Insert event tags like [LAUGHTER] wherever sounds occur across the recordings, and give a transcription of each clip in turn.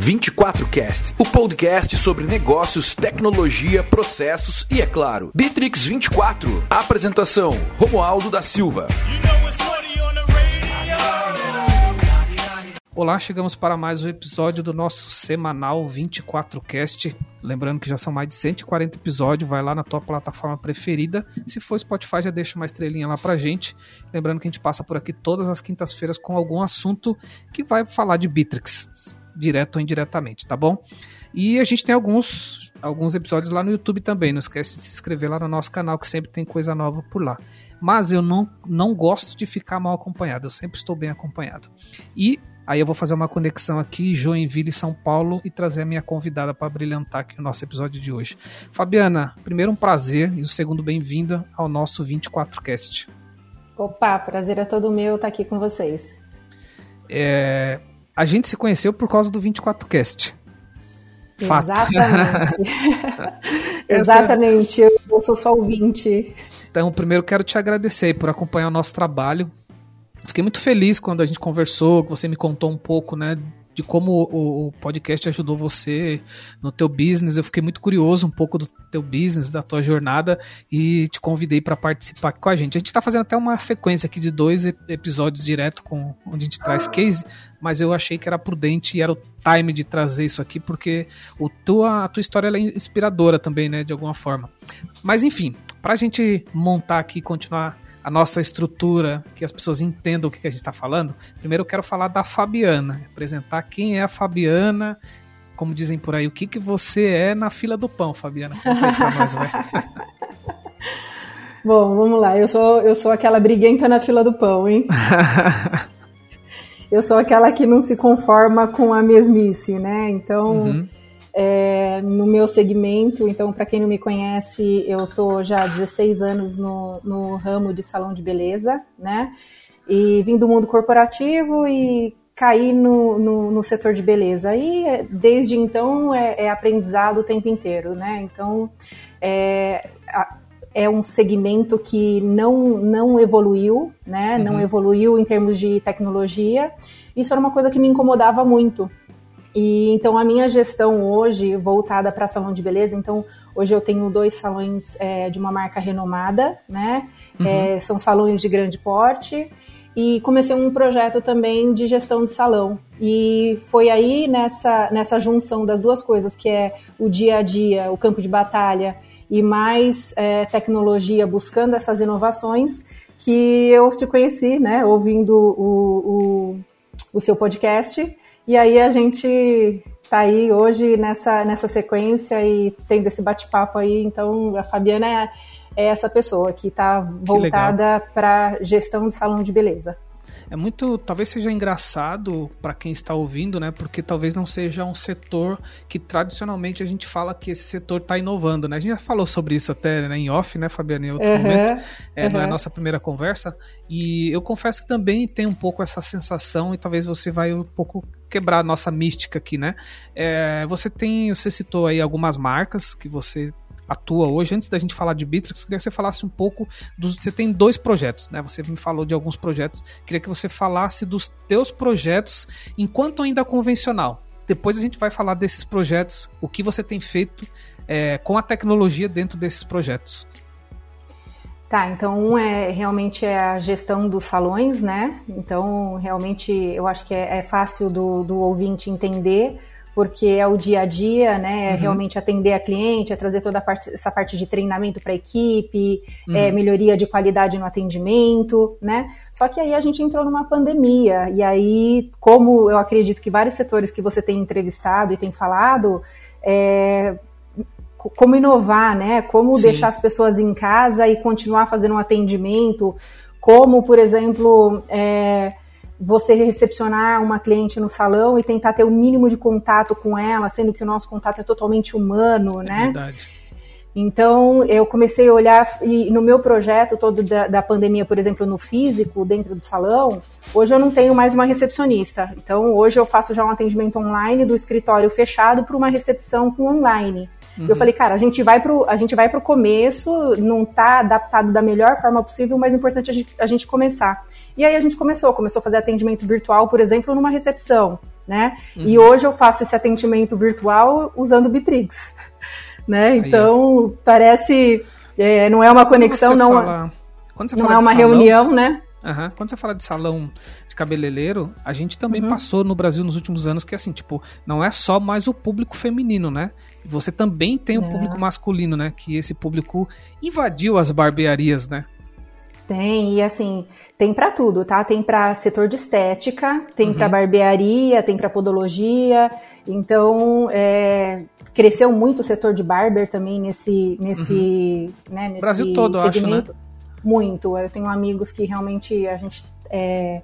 24Cast, o podcast sobre negócios, tecnologia, processos e, é claro, Bitrix 24. Apresentação: Romualdo da Silva. Olá, chegamos para mais um episódio do nosso semanal 24cast. Lembrando que já são mais de 140 episódios, vai lá na tua plataforma preferida. Se for Spotify, já deixa uma estrelinha lá pra gente. Lembrando que a gente passa por aqui todas as quintas-feiras com algum assunto que vai falar de Bitrix, direto ou indiretamente, tá bom? E a gente tem alguns, alguns episódios lá no YouTube também. Não esquece de se inscrever lá no nosso canal, que sempre tem coisa nova por lá. Mas eu não, não gosto de ficar mal acompanhado, eu sempre estou bem acompanhado. E Aí eu vou fazer uma conexão aqui, Joinville e São Paulo, e trazer a minha convidada para brilhantar aqui o nosso episódio de hoje. Fabiana, primeiro um prazer e o segundo bem-vinda ao nosso 24cast. Opa, prazer é todo meu estar aqui com vocês. É, a gente se conheceu por causa do 24cast. Fato. Exatamente. [LAUGHS] Exatamente, eu sou só ouvinte. Então, primeiro quero te agradecer por acompanhar o nosso trabalho. Fiquei muito feliz quando a gente conversou, que você me contou um pouco, né, de como o, podcast ajudou você no teu business. Eu fiquei muito curioso um pouco do teu business, da tua jornada e te convidei para participar com a gente. A gente está fazendo até uma sequência aqui de dois episódios direto com onde a gente traz case, mas eu achei que era prudente e era o time de trazer isso aqui porque o tua, a tua história é inspiradora também, né, de alguma forma. Mas enfim, para a gente montar aqui e continuar a nossa estrutura, que as pessoas entendam o que, a gente está falando, primeiro eu quero falar da Fabiana, apresentar quem é a Fabiana, como dizem por aí, o que, que você é na fila do pão, Fabiana. Conta nós, vai. [LAUGHS] Bom, vamos lá. Eu sou, eu sou aquela briguenta na fila do pão, hein? [LAUGHS] eu sou aquela que não se conforma com a mesmice, né? Então, uhum é, no meu segmento. Então, para quem não me conhece, eu tô já há 16 anos no, no ramo de salão de beleza, né? E vim do mundo corporativo e caí no, no, no setor de beleza. E desde então é, é, aprendizado o tempo inteiro, né? Então, é, é um segmento que não, não evoluiu, né? Uhum. Não evoluiu em termos de tecnologia. Isso era uma coisa que me incomodava muito, e então a minha gestão hoje voltada para salão de beleza, então hoje eu tenho dois salões é, de uma marca renomada, né? Uhum. É, são salões de grande porte e comecei um projeto também de gestão de salão. E foi aí nessa, nessa junção das duas coisas, que é o dia a dia, o campo de batalha e mais é, tecnologia, buscando essas inovações, que eu te conheci, né? Ouvindo o, o, o seu podcast. E aí a gente tá aí hoje nessa, nessa sequência e tendo esse bate-papo aí. Então a Fabiana é, é essa pessoa que está voltada para gestão de salão de beleza é muito, talvez seja engraçado para quem está ouvindo, né? Porque talvez não seja um setor que tradicionalmente a gente fala que esse setor está inovando, né? A gente já falou sobre isso até né, em off, né, Fabiana, em outro uhum, momento. É, uhum. Não é a nossa primeira conversa. E eu confesso que também tem um pouco essa sensação e talvez você vai um pouco quebrar a nossa mística aqui, né? É, você tem, você citou aí algumas marcas que você atua hoje. Antes da gente falar de Bitrix, queria que você falasse um pouco dos. Você tem dois projetos, né? Você me falou de alguns projetos. Queria que você falasse dos teus projetos enquanto ainda convencional. Depois a gente vai falar desses projetos, o que você tem feito é, com a tecnologia dentro desses projetos. Tá, então um é realmente é a gestão dos salões, né? Então realmente eu acho que é, é fácil do, do ouvinte entender porque é o dia a dia, né? É uhum. realmente atender a cliente, é trazer toda parte, essa parte de treinamento para a equipe, uhum. é, melhoria de qualidade no atendimento, né? Só que aí a gente entrou numa pandemia, e aí, como eu acredito que vários setores que você tem entrevistado e tem falado, é, como inovar, né? Como Sim. deixar as pessoas em casa e continuar fazendo um atendimento, como, por exemplo, é, você recepcionar uma cliente no salão e tentar ter o mínimo de contato com ela, sendo que o nosso contato é totalmente humano, é né? Verdade. Então, eu comecei a olhar, e no meu projeto todo da, da, pandemia, por exemplo, no físico, dentro do salão, hoje eu não tenho mais uma recepcionista. Então, hoje eu faço já um atendimento online do escritório fechado para uma recepção com online. Uhum. Eu falei, cara, a gente vai pro, a gente vai pro começo, não tá adaptado da melhor forma possível, mas é importante a gente, a gente começar. E aí a gente começou, começou a fazer atendimento virtual, por exemplo, numa recepção. né? Uhum. E hoje eu faço esse atendimento virtual usando o Bitrix, [LAUGHS] né? Então Aí. parece é, não é uma conexão, não, fala, não é uma reunião, né? Uhum. Quando você fala de salão de cabeleireiro, a gente também uhum. passou no Brasil nos últimos anos que assim, tipo, não é só mais o público feminino, né? Você também tem o é. público masculino, né? Que esse público invadiu as barbearias, né? Tem, e assim, tem para tudo, tá? Tem para setor de estética, tem uhum. para barbearia, tem para podologia. Então, é, cresceu muito o setor de barber também nesse nesse, uhum. né, nesse Brasil todo, segmento. acho, né? Muito. Eu tenho amigos que realmente a gente é,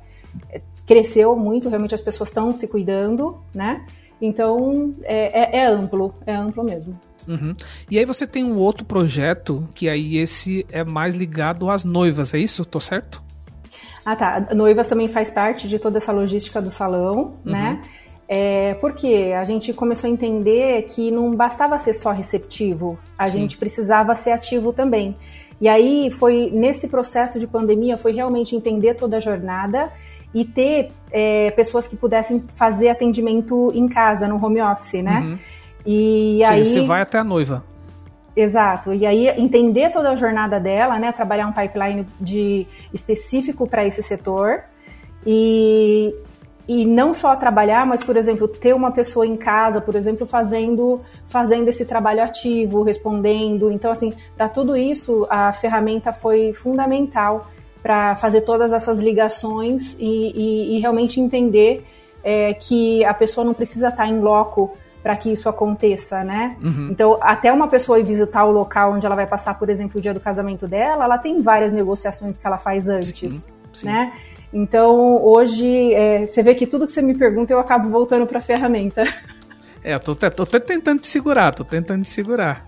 cresceu muito, realmente as pessoas estão se cuidando, né? Então, é, é, é amplo, é amplo mesmo. Uhum. E aí você tem um outro projeto que aí esse é mais ligado às noivas, é isso? Tô certo? Ah, tá. Noivas também faz parte de toda essa logística do salão, uhum. né? É, porque a gente começou a entender que não bastava ser só receptivo, a Sim. gente precisava ser ativo também. E aí foi nesse processo de pandemia foi realmente entender toda a jornada e ter é, pessoas que pudessem fazer atendimento em casa, no home office, né? Uhum. E Ou aí seja, você vai até a noiva. Exato. E aí entender toda a jornada dela, né? Trabalhar um pipeline de específico para esse setor e e não só trabalhar, mas por exemplo ter uma pessoa em casa, por exemplo, fazendo fazendo esse trabalho ativo, respondendo. Então assim, para tudo isso a ferramenta foi fundamental para fazer todas essas ligações e, e, e realmente entender é, que a pessoa não precisa estar em loco para que isso aconteça, né? Uhum. Então, até uma pessoa ir visitar o local onde ela vai passar, por exemplo, o dia do casamento dela, ela tem várias negociações que ela faz antes, sim, sim. né? Então, hoje, é, você vê que tudo que você me pergunta, eu acabo voltando para a ferramenta. É, eu tô, tô, tô, tentando te segurar, tô tentando te segurar.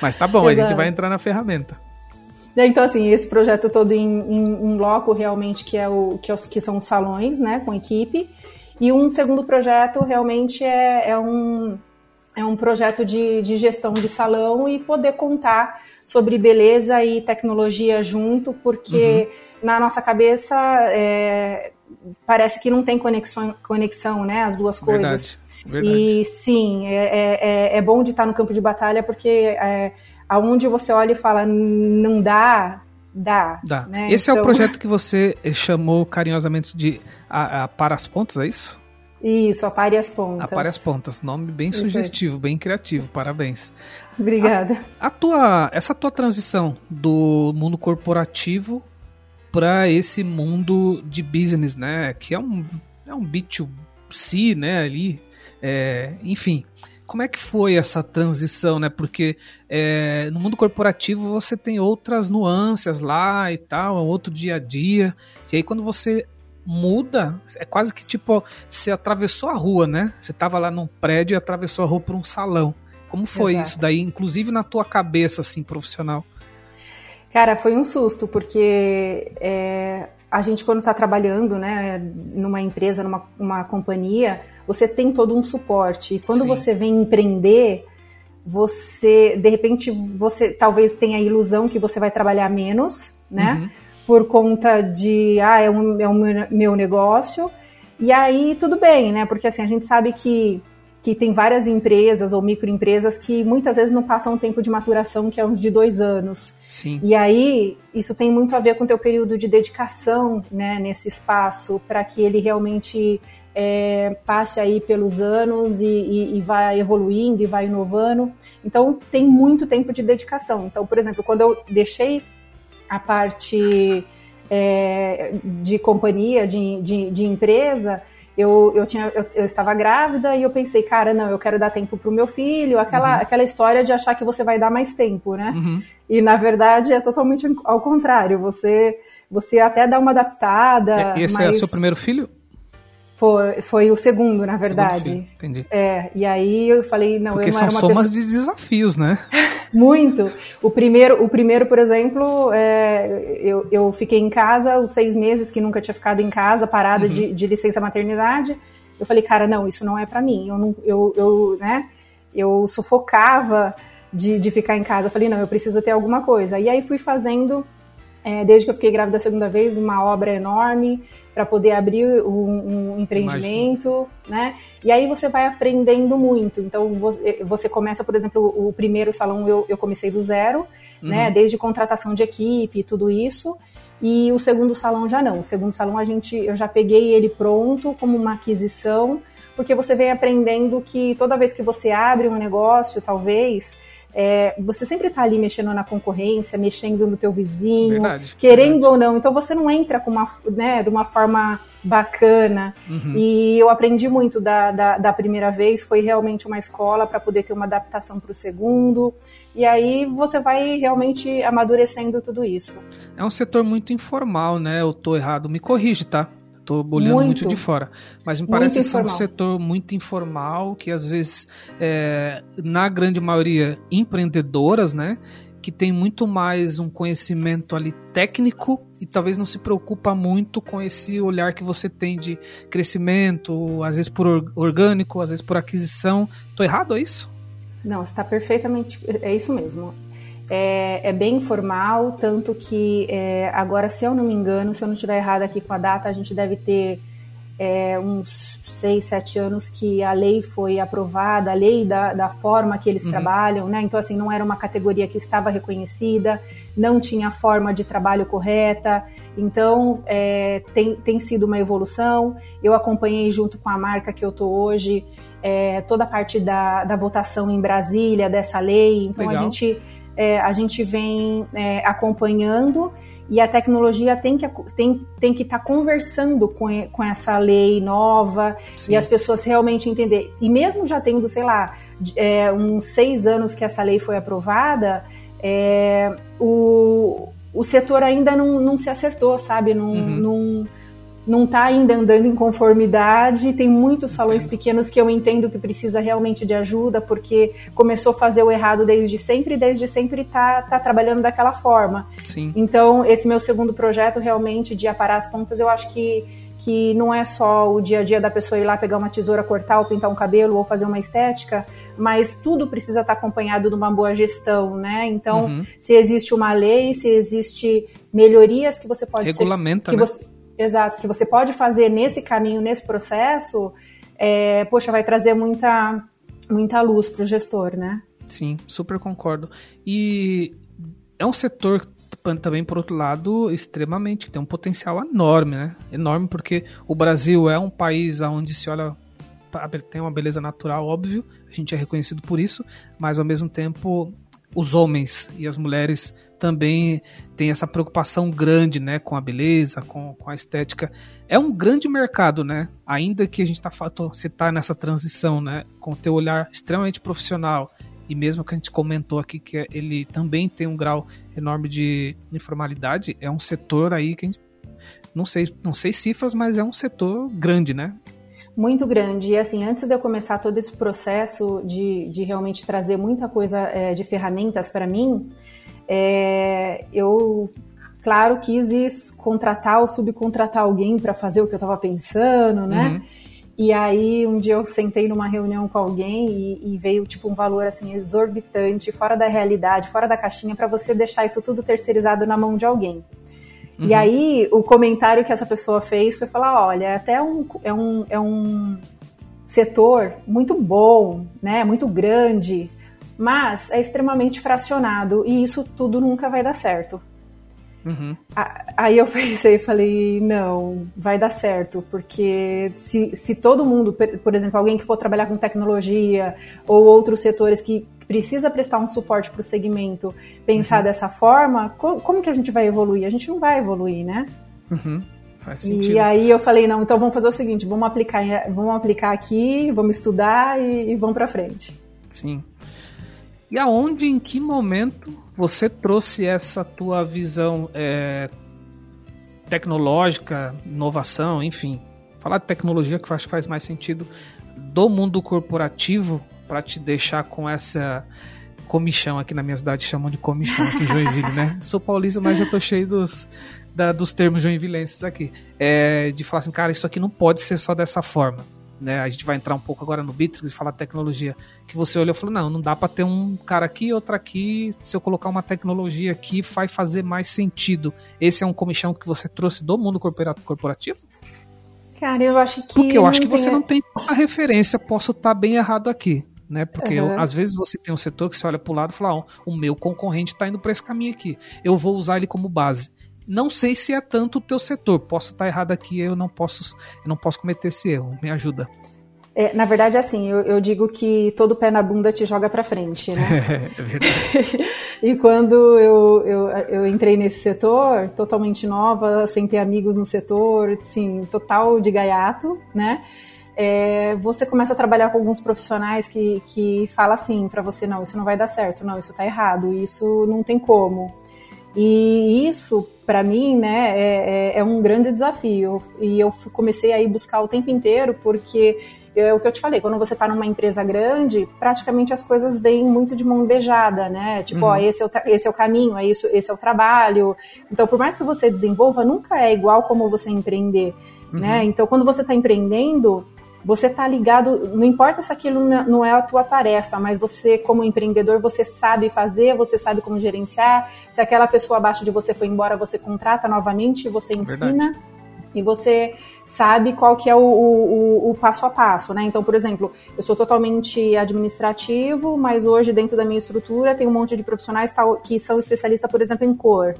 Mas tá bom, Exato. a gente vai entrar na ferramenta. Então, assim, esse projeto todo em, em, em loco, realmente, que, é o, que, é os, que são os salões, né, com equipe. E um segundo projeto realmente é, é um, é um projeto de, de gestão de salão e poder contar sobre beleza e tecnologia junto, porque uhum. Na nossa cabeça é, parece que não tem conexão, conexão né, as duas coisas. Verdade, verdade. E sim, é, é, é, é bom de estar no campo de batalha, porque é, aonde você olha e fala, não dá, Dá. Dá. Né? Esse então... é o então projeto que você chamou carinhosamente de a, a Para as Pontas, é isso? Isso, Apare as Pontas. Apare as Pontas, nome bem sugestivo, bem criativo, parabéns. Obrigada. A, a, tua, essa tua transição do mundo corporativo para esse mundo de business, né, que é um, é um B2C, né, ali, é, enfim, como é que foi essa transição, né? Porque é, no mundo corporativo você tem outras nuances lá e tal, é outro dia a dia. E aí quando você muda, é quase que tipo, você atravessou a rua, né? Você tava lá num prédio e atravessou a rua para um salão. Como foi Exato. isso daí, inclusive na tua cabeça, assim, profissional? Cara, foi um susto, porque é, a gente, quando está trabalhando, né, numa empresa, numa uma companhia, você tem todo um suporte. E quando Sim. você vem empreender, você, de repente, você talvez tenha a ilusão que você vai trabalhar menos, né? Uhum. Por conta de, ah, é, um, é um meu negócio. E aí, tudo bem, né? Porque assim, a gente sabe que, que tem várias empresas ou microempresas que muitas vezes não passam um tempo de maturação, que é uns de dois anos. Sim. E aí, isso tem muito a ver com o teu período de dedicação, né, nesse espaço, para que ele realmente é, passe aí pelos anos e, e, e vai evoluindo e vai inovando. Então, tem muito tempo de dedicação. Então, por exemplo, quando eu deixei a parte é, de companhia, de, de, de empresa, eu, eu, tinha, eu, eu, estava grávida e eu pensei, cara, não, eu quero dar tempo para o meu filho, aquela, uhum. aquela história de achar que você vai dar mais tempo, né? Uhum. E na verdade é totalmente ao contrário, você, você até dá uma adaptada. E esse mas... é o seu primeiro filho? Foi, foi o segundo, na verdade. Segundo entendi. É, e aí eu falei, não, Porque eu não são era uma somas pessoa... de desafios, né? [LAUGHS] Muito. O primeiro, o primeiro por exemplo, é, eu, eu fiquei em casa os seis meses que nunca tinha ficado em casa, parada uhum. de, de licença maternidade. Eu falei, cara, não, isso não é para mim. Eu, não, eu, eu, né, eu sufocava de, de ficar em casa. Eu falei, não, eu preciso ter alguma coisa. E aí fui fazendo, é, desde que eu fiquei grávida a segunda vez, uma obra enorme para poder abrir um, um empreendimento, Imagina. né? E aí você vai aprendendo muito. Então você, você começa, por exemplo, o primeiro salão eu, eu comecei do zero, né? uhum. né? Desde contratação de equipe e tudo isso. E o segundo salão já não. O segundo salão a gente, eu já peguei ele pronto como uma aquisição, porque você vem aprendendo que toda vez que você abre um negócio, talvez é, você sempre está ali mexendo na concorrência, mexendo no teu vizinho, verdade, querendo verdade. ou não. Então você não entra com uma, né, de uma forma bacana. Uhum. E eu aprendi muito da, da, da, primeira vez, foi realmente uma escola para poder ter uma adaptação para o segundo. E aí você vai realmente amadurecendo tudo isso. É um setor muito informal, né? Eu tô errado, me corrige, tá? Tô olhando muito, muito, de fora. Mas me parece ser um setor muito informal, que às vezes, é, na grande maioria, empreendedoras, né? Que tem muito mais um conhecimento ali técnico e talvez não se preocupa muito com esse olhar que você tem de crescimento, às vezes por orgânico, às vezes por aquisição. Tô errado, é isso? Não, está perfeitamente. É isso mesmo é, é bem informal, tanto que é, agora, se eu não me engano, se eu não estiver errado aqui com a data, a gente deve ter é, uns seis, sete anos que a lei foi aprovada, a lei da, da forma que eles uhum. trabalham, né? Então, assim, não era uma categoria que estava reconhecida, não tinha forma de trabalho correta, então é, tem, tem sido uma evolução. Eu acompanhei junto com a marca que eu tô hoje é, toda a parte da, da votação em Brasília dessa lei, então Legal. a gente é, a gente vem é, acompanhando e a tecnologia tem que tem, tem que estar tá conversando com, com essa lei nova Sim. e as pessoas realmente entender. E mesmo já tendo, sei lá, é, uns seis anos que essa lei foi aprovada, é, o, o setor ainda não, não se acertou, sabe? Não, uhum. não não está ainda andando em conformidade. Tem muitos salões pequenos que eu entendo que precisa realmente de ajuda, porque começou a fazer o errado desde sempre e desde sempre está tá trabalhando daquela forma. Sim. Então, esse meu segundo projeto, realmente, de aparar as pontas, eu acho que, que não é só o dia a dia da pessoa ir lá pegar uma tesoura, cortar ou pintar um cabelo ou fazer uma estética, mas tudo precisa estar tá acompanhado de uma boa gestão, né? Então, uhum. se existe uma lei, se existe melhorias que você pode Regulamenta, ser, que né? você, Exato, que você pode fazer nesse caminho, nesse processo, é, poxa, vai trazer muita, muita luz para o gestor, né? Sim, super concordo. E é um setor também, por outro lado, extremamente, tem um potencial enorme, né? Enorme, porque o Brasil é um país onde se olha tem uma beleza natural, óbvio, a gente é reconhecido por isso, mas ao mesmo tempo os homens e as mulheres também têm essa preocupação grande, né, com a beleza, com, com a estética. É um grande mercado, né? Ainda que a gente tá você tá nessa transição, né, com o teu olhar extremamente profissional e mesmo que a gente comentou aqui que ele também tem um grau enorme de informalidade, é um setor aí que a gente não sei, não sei cifras, mas é um setor grande, né? muito grande. E assim, antes de eu começar todo esse processo de, de realmente trazer muita coisa é, de ferramentas para mim, é, eu, claro, quis contratar ou subcontratar alguém para fazer o que eu estava pensando, né? Uhum. E aí um dia eu sentei numa reunião com alguém e, e, veio tipo um valor assim exorbitante, fora da realidade, fora da caixinha, para você deixar isso tudo terceirizado na mão de alguém. Uhum. E aí, o comentário que essa pessoa fez foi falar: olha, é até um, é, um, é um setor muito bom, né, muito grande, mas é extremamente fracionado e isso tudo nunca vai dar certo. Uhum. Aí eu [LAUGHS] pensei, falei, não, vai dar certo, porque se, se todo mundo, por exemplo, alguém que for trabalhar com tecnologia ou outros setores que precisa prestar um suporte para o segmento, pensar uhum. dessa forma, como, como, que a gente vai evoluir? A gente não vai evoluir, né? Uhum. E aí eu falei, não, então vamos fazer o seguinte, vamos aplicar, vamos aplicar aqui, vamos estudar e, e vamos para frente. Sim. E aonde, em que momento você trouxe essa tua visão é, tecnológica, inovação, enfim, falar de tecnologia que eu acho que faz mais sentido do mundo corporativo para te deixar com essa comichão aqui na minha cidade chamam de comichão aqui em Joinville, né? [LAUGHS] Sou paulista, mas já tô cheio dos da, dos termos joinvilenses aqui. É, de falar assim, cara, isso aqui não pode ser só dessa forma né? A gente vai entrar um pouco agora no Bitrix e falar tecnologia. Que você olhou e falou: não, não dá para ter um cara aqui e outro aqui. Se eu colocar uma tecnologia aqui, vai fazer mais sentido. Esse é um comichão que você trouxe do mundo corporativo? Cara, eu acho que. Porque eu acho que você não tem a referência, posso estar tá bem errado aqui. Né? Porque uhum. eu, às vezes você tem um setor que você olha para o lado e fala: oh, o meu concorrente está indo para esse caminho aqui, eu vou usar ele como base. Não sei se é tanto o teu setor, posso estar errado aqui, eu não posso, eu não posso cometer esse erro. Me ajuda. É, na verdade, assim, eu, eu, digo que todo pé na bunda te joga para frente, né? [LAUGHS] é verdade. [LAUGHS] e quando eu, eu, eu, entrei nesse setor, totalmente nova, sem ter amigos no setor, assim, total de gaiato, né? É, você começa a trabalhar com alguns profissionais que, que falam assim para você, não, isso não vai dar certo, não, isso tá errado, isso não tem como. E isso, para mim, né, é, é, é um grande desafio. E eu comecei a ir buscar o tempo inteiro, porque é o que eu te falei, quando você está numa empresa grande, praticamente as coisas vêm muito de mão beijada, né? Tipo, uhum. ó, esse é, o, esse é o caminho, é isso, esse é o trabalho. Então, por mais que você desenvolva, nunca é igual como você empreender, uhum. né? Então, quando você está empreendendo, você está ligado, não importa se aquilo não é a tua tarefa, mas você, como empreendedor, você sabe fazer, você sabe como gerenciar. Se aquela pessoa abaixo de você foi embora, você contrata novamente, você ensina. Verdade e você sabe qual que é o, o, o, passo a passo, né? Então, por exemplo, eu sou totalmente administrativo, mas hoje dentro da minha estrutura tem um monte de profissionais que são especialistas, por exemplo, em cor.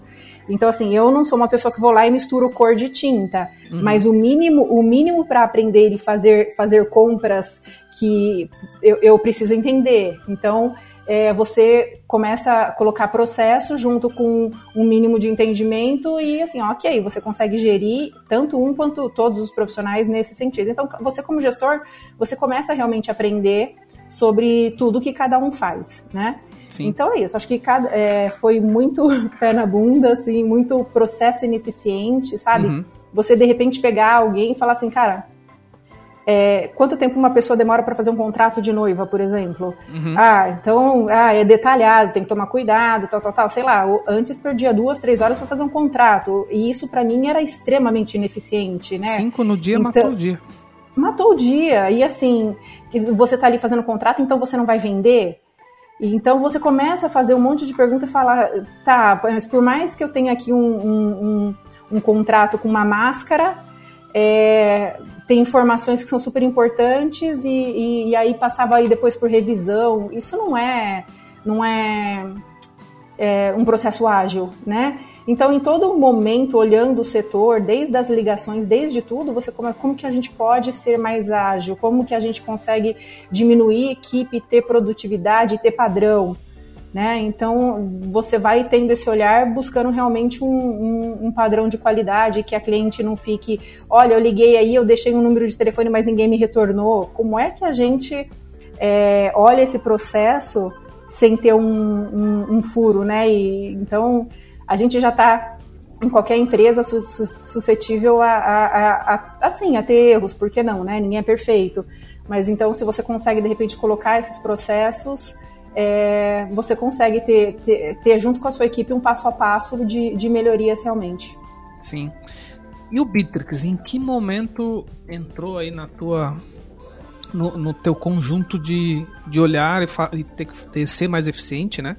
Então, assim, eu não sou uma pessoa que vou lá e misturo cor de tinta, uhum. mas o mínimo, o mínimo para aprender e fazer, fazer compras que eu, eu preciso entender. Então, é, você começa a colocar processo junto com um mínimo de entendimento e assim, ok, você consegue gerir tanto um quanto todos os profissionais nesse sentido. Então, você como gestor, você começa a realmente aprender sobre tudo que cada um faz, né? Sim. Então é isso. Acho que cada, é, foi muito [LAUGHS] pé na bunda, assim, muito processo ineficiente, sabe? Uhum. Você de repente pegar alguém e falar assim, cara, é, quanto tempo uma pessoa demora para fazer um contrato de noiva, por exemplo? Uhum. Ah, então ah, é detalhado, tem que tomar cuidado, tal, tal, tal. Sei lá, antes perdia duas, três horas para fazer um contrato. E isso para mim era extremamente ineficiente, né? Cinco no dia então, matou o dia. Matou o dia. E assim, você tá ali fazendo contrato, então você não vai vender? Então você começa a fazer um monte de perguntas e falar, tá, mas por mais que eu tenha aqui um, um, um, um contrato com uma máscara, é, tem informações que são super importantes e, e, e, aí passava aí depois por revisão. Isso não é, não é, é um processo ágil, né? Então, em todo momento, olhando o setor, desde as ligações, desde tudo, você como, como que a gente pode ser mais ágil, como que a gente consegue diminuir equipe, ter produtividade, ter padrão. Né? Então, você vai tendo esse olhar buscando realmente um, um, um, padrão de qualidade, que a cliente não fique, olha, eu liguei aí, eu deixei um número de telefone, mas ninguém me retornou. Como é que a gente é, olha esse processo sem ter um, um furo, né? E, então, a gente já está em qualquer empresa suscetível a, a, a, a, assim, a ter erros, por que não, né? Ninguém é perfeito. Mas então, se você consegue, de repente, colocar esses processos é, você consegue ter, ter, ter, junto com a sua equipe um passo a passo de, de melhorias realmente. Sim. E o Bitrix, em que momento entrou aí na tua no, no teu conjunto de, de olhar e, e ter que ser mais eficiente, né?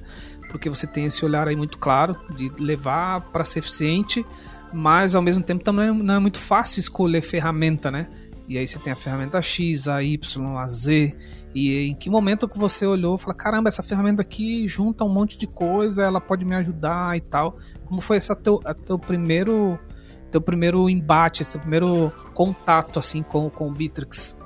Porque você tem esse olhar aí muito claro de levar para ser eficiente, mas ao mesmo tempo também não é muito fácil escolher ferramenta, né? E aí você tem a ferramenta X, a Y, a Z. E em que momento que você olhou e falou, caramba, essa ferramenta aqui junta um monte de coisa, ela pode me ajudar e tal. Como foi esse teu, teu primeiro teu primeiro embate, seu primeiro contato assim com, com o Bitrix?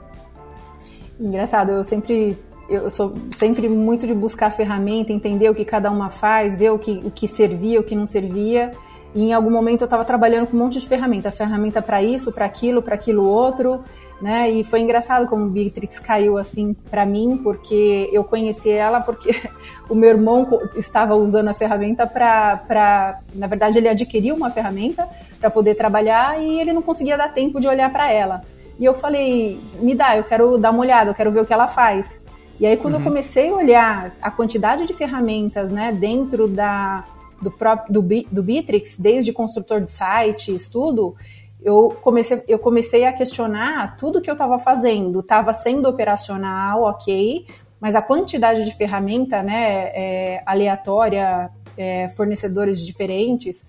Engraçado, eu sempre eu sou sempre muito de buscar ferramenta, entender o que cada uma faz, ver o que, o que servia, o que não servia. E em algum momento eu estava trabalhando com um monte de ferramenta, ferramenta para isso, para aquilo, para aquilo outro, né? E foi engraçado como o Bitrix caiu assim para mim, porque eu conheci ela porque [LAUGHS] o meu irmão estava usando a ferramenta para, na verdade, ele adquiriu uma ferramenta para poder trabalhar e ele não conseguia dar tempo de olhar para ela. E eu falei, me dá, eu quero dar uma olhada, eu quero ver o que ela faz. E aí quando uhum. eu comecei a olhar a quantidade de ferramentas, né, dentro da do, próprio, do, do Bitrix, desde construtor de sites, tudo, eu comecei, eu comecei a questionar tudo que eu estava fazendo. Estava sendo operacional, ok, mas a quantidade de ferramenta né, é, aleatória, é, fornecedores diferentes,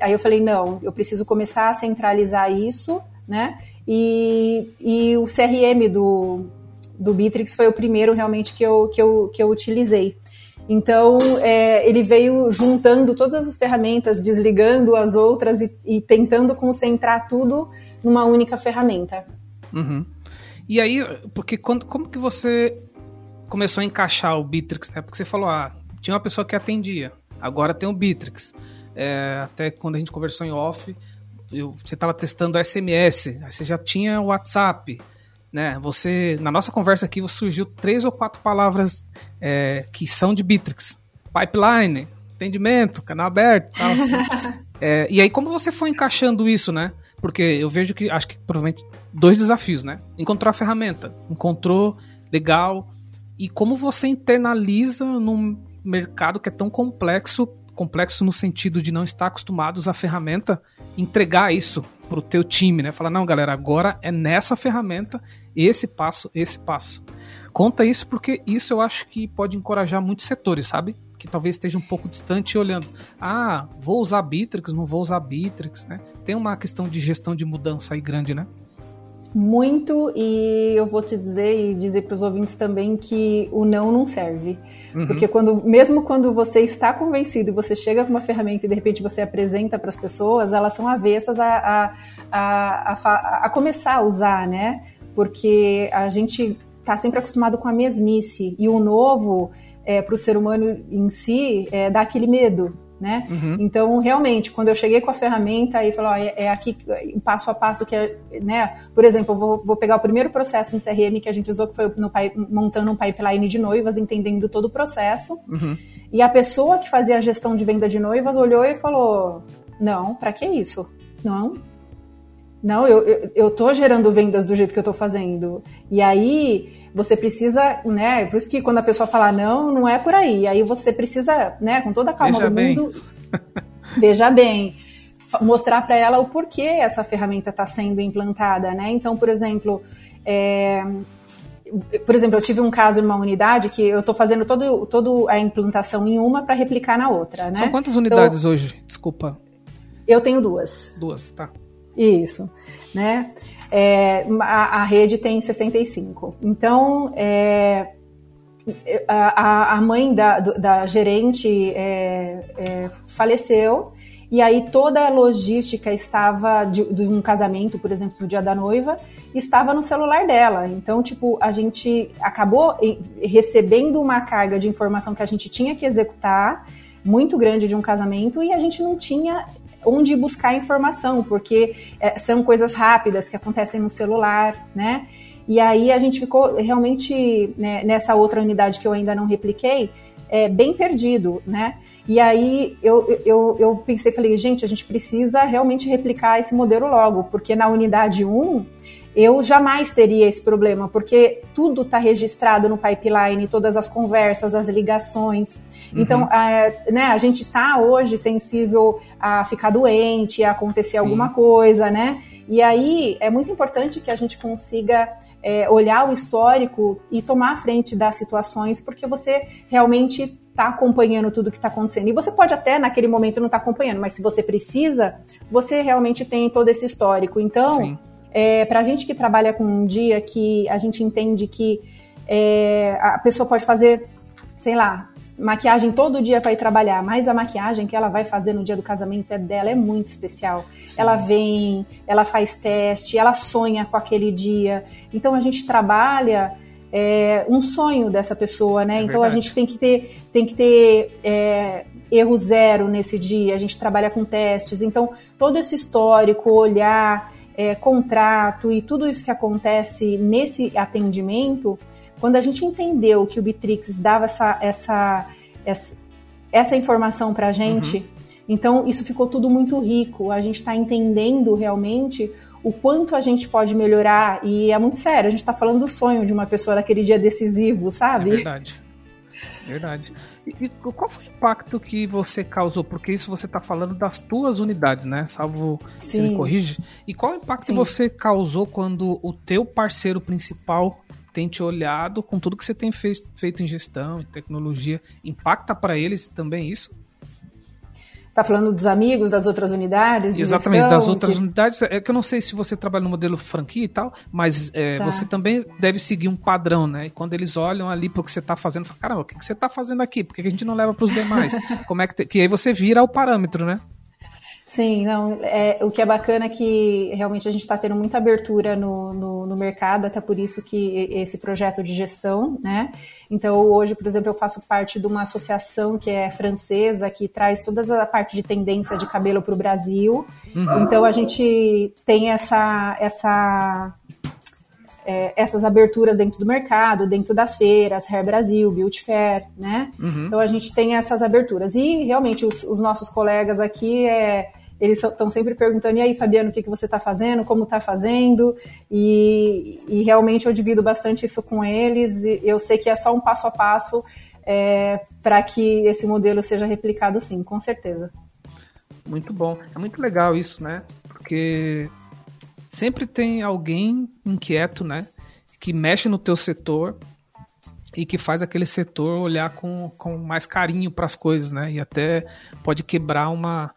aí eu falei, não, eu preciso começar a centralizar isso, né? e, e o CRM do, do Bitrix foi o primeiro realmente que eu, que eu, que eu utilizei. Então, é, ele veio juntando todas as ferramentas, desligando as outras e, e tentando concentrar tudo numa única ferramenta. Uhum. E aí, porque quando, como que você começou a encaixar o Bitrix? Né? Porque você falou, ah, tinha uma pessoa que atendia, agora tem o Bitrix. É, até quando a gente conversou em off, eu, você estava testando SMS, você já tinha o WhatsApp, né? Você, na nossa conversa aqui, surgiu três ou quatro palavras é, que são de Bitrix. Pipeline, atendimento, canal aberto, tal. Assim. [LAUGHS] é, e aí, como você foi encaixando isso, né? Porque eu vejo que, acho que provavelmente, dois desafios, né? Encontrou a ferramenta, encontrou, legal, e como você internaliza num mercado que é tão complexo, complexo no sentido de não estar acostumados à ferramenta, entregar isso pro teu time, né? Falar, não, galera, agora é nessa ferramenta, esse passo, esse passo. Conta isso porque isso eu acho que pode encorajar muitos setores, sabe? Que talvez esteja um pouco distante olhando, ah, vou usar Bitrix, não vou usar Bitrix, né? Tem uma questão de gestão de mudança aí grande, né? Muito, e eu vou te dizer e dizer para os ouvintes também que o não não serve. Uhum. Porque quando, mesmo quando você está convencido e você chega com uma ferramenta e de repente você apresenta para as pessoas, elas são avessas a, a, a, a, a começar a usar, né? Porque a gente está sempre acostumado com a mesmice e o novo é, para o ser humano em si é, dá aquele medo, né? Uhum. Então, realmente, quando eu cheguei com a ferramenta e falou, é, é, aqui passo a passo que é, né? Por exemplo, eu vou, vou, pegar o primeiro processo no CRM que a gente usou, que foi no, montando um pipeline de noivas, entendendo todo o processo. Uhum. E a pessoa que fazia a gestão de venda de noivas olhou e falou, não, para que isso? Não, não, eu, eu, eu tô gerando vendas do jeito que eu tô fazendo. E aí você precisa, né? Por isso que quando a pessoa fala não, não é por aí. Aí você precisa, né, com toda a calma veja do bem. mundo, veja bem, mostrar para ela o porquê essa ferramenta está sendo implantada, né? Então, por exemplo, é, por exemplo, eu tive um caso em uma unidade que eu estou fazendo todo, todo a implantação em uma para replicar na outra, né? São quantas unidades então, hoje? Desculpa. Eu tenho duas. Duas, tá. Isso, né? É, a, a, rede tem 65. Então, é, a, a, mãe da, da gerente é, é, faleceu e aí toda a logística estava de, de, um casamento, por exemplo, do dia da noiva, estava no celular dela. Então, tipo, a gente acabou recebendo uma carga de informação que a gente tinha que executar muito grande de um casamento e a gente não tinha onde buscar informação, porque é, são coisas rápidas que acontecem no celular, né? E aí a gente ficou realmente né, nessa outra unidade que eu ainda não repliquei, é, bem perdido, né? E aí eu, eu, eu pensei, falei, gente, a gente precisa realmente replicar esse modelo logo, porque na unidade 1 eu jamais teria esse problema, porque tudo está registrado no pipeline, todas as conversas, as ligações. Então, uhum. Então, é, né, a gente está hoje sensível a ficar doente, a acontecer Sim. alguma coisa, né? E aí é muito importante que a gente consiga é, olhar o histórico e tomar a frente das situações, porque você realmente está acompanhando tudo que está acontecendo. E você pode até, naquele momento, não estar tá acompanhando, mas se você precisa, você realmente tem todo esse histórico. Então. Sim é, para a gente que trabalha com um dia que a gente entende que é, a pessoa pode fazer, sei lá, maquiagem todo dia para ir trabalhar, mas a maquiagem que ela vai fazer no dia do casamento é dela é muito especial. Sim. Ela vem, ela faz teste, ela sonha com aquele dia. Então a gente trabalha é, um sonho dessa pessoa, né? É então verdade. a gente tem que ter, tem que ter é, erro zero nesse dia. A gente trabalha com testes. Então todo esse histórico, olhar é, contrato e tudo isso que acontece nesse atendimento, quando a gente entendeu que o Bitrix dava essa, essa, essa, essa informação para a gente, uhum. então isso ficou tudo muito rico. A gente está entendendo realmente o quanto a gente pode melhorar e é muito sério. A gente está falando do sonho de uma pessoa daquele dia decisivo, sabe? É verdade. Verdade. E, e, qual foi o impacto que você causou? Porque isso você está falando das tuas unidades, né? Salvo Sim. se me corrige. E qual o impacto Sim. você causou quando o teu parceiro principal tem te olhado com tudo que você tem fez, feito em gestão, em tecnologia? Impacta para eles também isso? Tá falando dos amigos das outras unidades? Exatamente, gestão, das outras que... unidades. É que eu não sei se você trabalha no modelo franquia e tal, mas é, tá. você também deve seguir um padrão, né? E quando eles olham ali para o que você está fazendo, falam, caramba, o que, que você está fazendo aqui? Por que a gente não leva para os demais? [LAUGHS] Como é que, te... que aí você vira o parâmetro, né? Sim, não, é, o que é bacana é que realmente a gente está tendo muita abertura no, no, no, mercado, até por isso que esse projeto de gestão, né? Então, hoje, por exemplo, eu faço parte de uma associação que é francesa, que traz toda a parte de tendência de cabelo para o Brasil. Uhum. Então, a gente tem essa, essa é, essas aberturas dentro do mercado, dentro das feiras, Hair Brasil, Beauty Fair, né? Uhum. Então a gente tem essas aberturas. E realmente os, os nossos colegas aqui é, eles estão sempre perguntando, e aí, Fabiano, o que, que você está fazendo, como está fazendo, e, e, realmente eu divido bastante isso com eles, e eu sei que é só um passo a passo é, para que esse modelo seja replicado sim, com certeza. Muito bom, é muito legal isso, né, porque sempre tem alguém inquieto, né, que mexe no teu setor e que faz aquele setor olhar com, com mais carinho para as coisas, né? E até pode quebrar uma,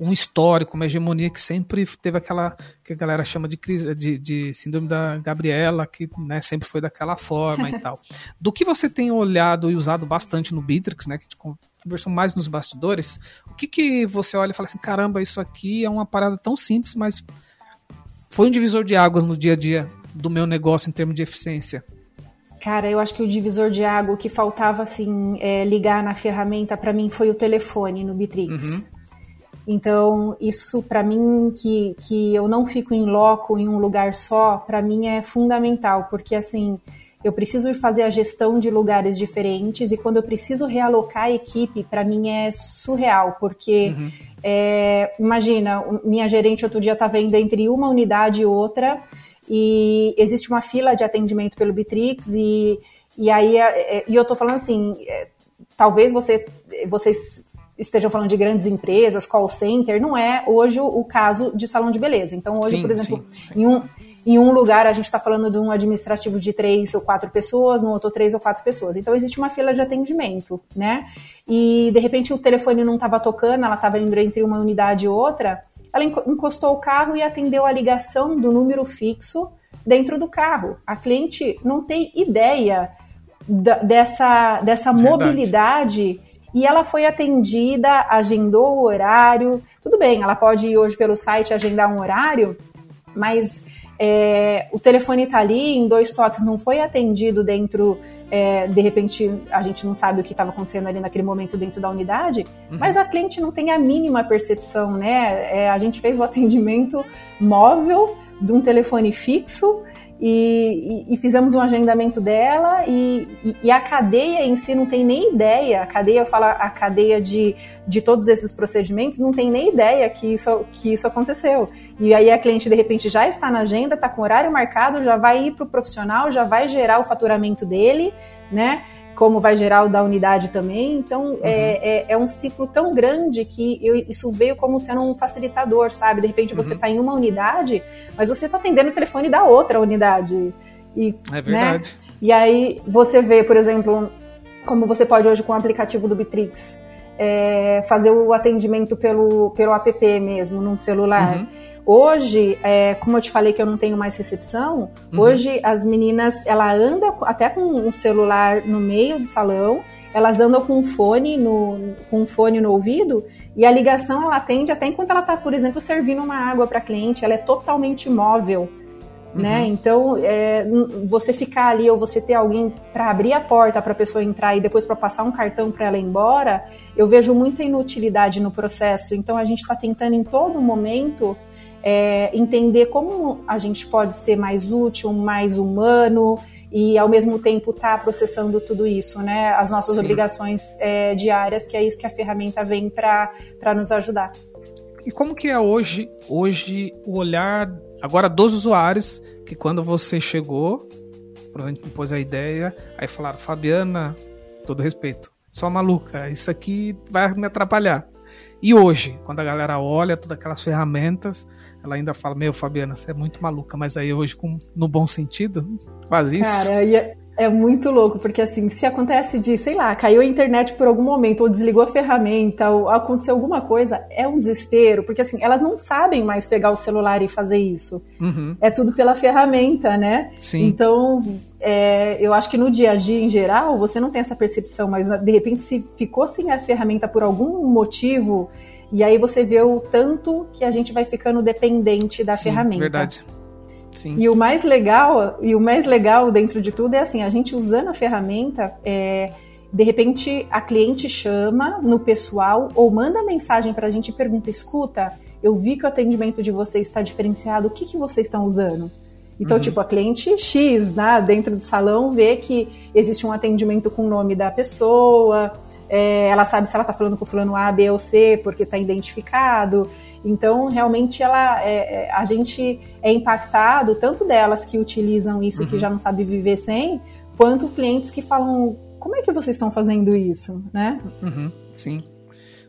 um histórico, uma hegemonia que sempre teve aquela que a galera chama de crise de, de síndrome da Gabriela, que né, sempre foi daquela forma e [LAUGHS] tal. Do que você tem olhado e usado bastante no Bitrix, né, que a gente conversou mais nos bastidores, o que que você olha e fala assim, caramba, isso aqui é uma parada tão simples, mas foi um divisor de águas no dia a dia do meu negócio em termos de eficiência? Cara, eu acho que o divisor de água que faltava assim é, ligar na ferramenta para mim foi o telefone no Bitrix. Uhum. Então, isso para mim, que, que eu não fico em loco em um lugar só, para mim é fundamental, porque assim, eu preciso fazer a gestão de lugares diferentes e quando eu preciso realocar a equipe, para mim é surreal, porque uhum. é, imagina, minha gerente outro dia estava indo entre uma unidade e outra e existe uma fila de atendimento pelo Bitrix e, e aí é, é, e eu tô falando assim, é, talvez você, vocês estejam falando de grandes empresas, call center, não é hoje o, caso de salão de beleza. Então, hoje, sim, por exemplo, sim, sim. Em, um, em um lugar a gente está falando de um administrativo de três ou quatro pessoas, no outro três ou quatro pessoas. Então, existe uma fila de atendimento, né? E, de repente, o telefone não estava tocando, ela estava indo entre uma unidade e outra, ela encostou o carro e atendeu a ligação do número fixo dentro do carro. A cliente não tem ideia da, dessa, dessa mobilidade e ela foi atendida, agendou o horário. Tudo bem, ela pode ir hoje pelo site agendar um horário, mas é, o telefone está ali, em dois toques não foi atendido dentro, é, de repente a gente não sabe o que estava acontecendo ali naquele momento dentro da unidade, uhum. mas a cliente não tem a mínima percepção, né? É, a gente fez o atendimento móvel de um telefone fixo e, e, fizemos um agendamento dela e, e, a cadeia em si não tem nem ideia, a cadeia, eu falo a cadeia de, de todos esses procedimentos, não tem nem ideia que isso, que isso aconteceu. E aí a cliente de repente já está na agenda, está com horário marcado, já vai ir para o profissional, já vai gerar o faturamento dele, né? Como vai gerar o da unidade também. Então, uhum. é, é, é, um ciclo tão grande que eu, isso veio como sendo um facilitador, sabe? De repente você está uhum. em uma unidade, mas você está atendendo o telefone da outra unidade. E, é verdade. Né? E aí você vê, por exemplo, como você pode hoje com o aplicativo do Bitrix é, fazer o atendimento pelo, pelo app mesmo, num celular. Uhum. Hoje, é, como eu te falei que eu não tenho mais recepção, uhum. hoje as meninas, ela anda até com um celular no meio do salão, elas andam com um fone no, com um fone no ouvido e a ligação ela atende até enquanto ela está, por exemplo, servindo uma água para cliente, ela é totalmente móvel. Né? Uhum. Então, é, você ficar ali ou você ter alguém para abrir a porta para a pessoa entrar e depois para passar um cartão para ela ir embora, eu vejo muita inutilidade no processo. Então, a gente está tentando em todo momento é, entender como a gente pode ser mais útil, mais humano e ao mesmo tempo estar tá processando tudo isso, né? As nossas Sim. obrigações é, diárias, que é isso que a ferramenta vem para nos ajudar. E como que é hoje, hoje o olhar agora dos usuários que quando você chegou, provavelmente pôs a ideia, aí falaram, Fabiana, todo respeito, só maluca, isso aqui vai me atrapalhar. E hoje, quando a galera olha todas aquelas ferramentas, ela ainda fala: Meu, Fabiana, você é muito maluca, mas aí hoje, com, no bom sentido, quase isso. Cara, É muito louco, porque assim, se acontece de, sei lá, caiu a internet por algum momento, ou desligou a ferramenta, ou aconteceu alguma coisa, é um desespero, porque assim, elas não sabem mais pegar o celular e fazer isso. Uhum. É tudo pela ferramenta, né? Sim. Então, é, eu acho que no dia a dia, em geral, você não tem essa percepção, mas de repente, se ficou sem a ferramenta por algum motivo, e aí você vê o tanto que a gente vai ficando dependente da Sim, ferramenta. Verdade. Sim. E o mais legal, e o mais legal dentro de tudo é assim, a gente usando a ferramenta, é, de repente a cliente chama no pessoal ou manda mensagem para a gente e pergunta: escuta, eu vi que o atendimento de vocês está diferenciado, o que, que vocês estão usando? Então, uhum. tipo, a cliente X, né, dentro do salão, vê que existe um atendimento com o nome da pessoa, é, ela sabe se ela está falando com o fulano A, B ou C, porque está identificado. Então, realmente, ela, é, é, a gente é impactado, tanto delas que utilizam isso, uhum. que já não sabe viver sem, quanto clientes que falam, como é que vocês estão fazendo isso, né? Uhum, sim.